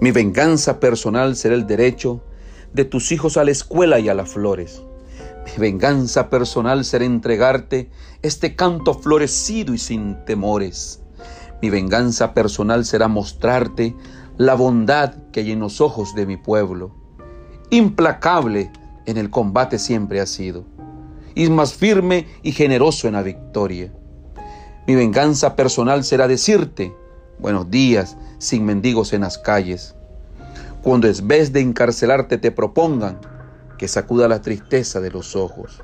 Mi venganza personal será el derecho de tus hijos a la escuela y a las flores. Mi venganza personal será entregarte este canto florecido y sin temores. Mi venganza personal será mostrarte la bondad que hay en los ojos de mi pueblo. Implacable en el combate siempre ha sido, y más firme y generoso en la victoria. Mi venganza personal será decirte, buenos días, sin mendigos en las calles. Cuando en vez de encarcelarte te propongan que sacuda la tristeza de los ojos.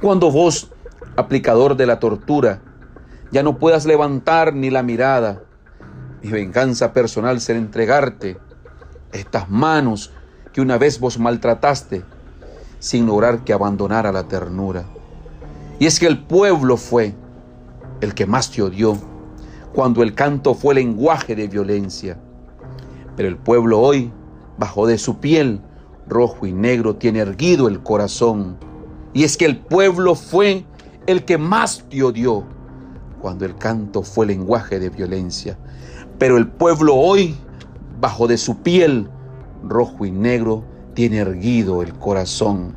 Cuando vos, aplicador de la tortura, ya no puedas levantar ni la mirada, mi venganza personal será entregarte estas manos que una vez vos maltrataste sin lograr que abandonara la ternura. Y es que el pueblo fue el que más te odió cuando el canto fue lenguaje de violencia. Pero el pueblo hoy, bajo de su piel, rojo y negro, tiene erguido el corazón. Y es que el pueblo fue el que más te odió cuando el canto fue lenguaje de violencia. Pero el pueblo hoy, bajo de su piel, rojo y negro, tiene erguido el corazón.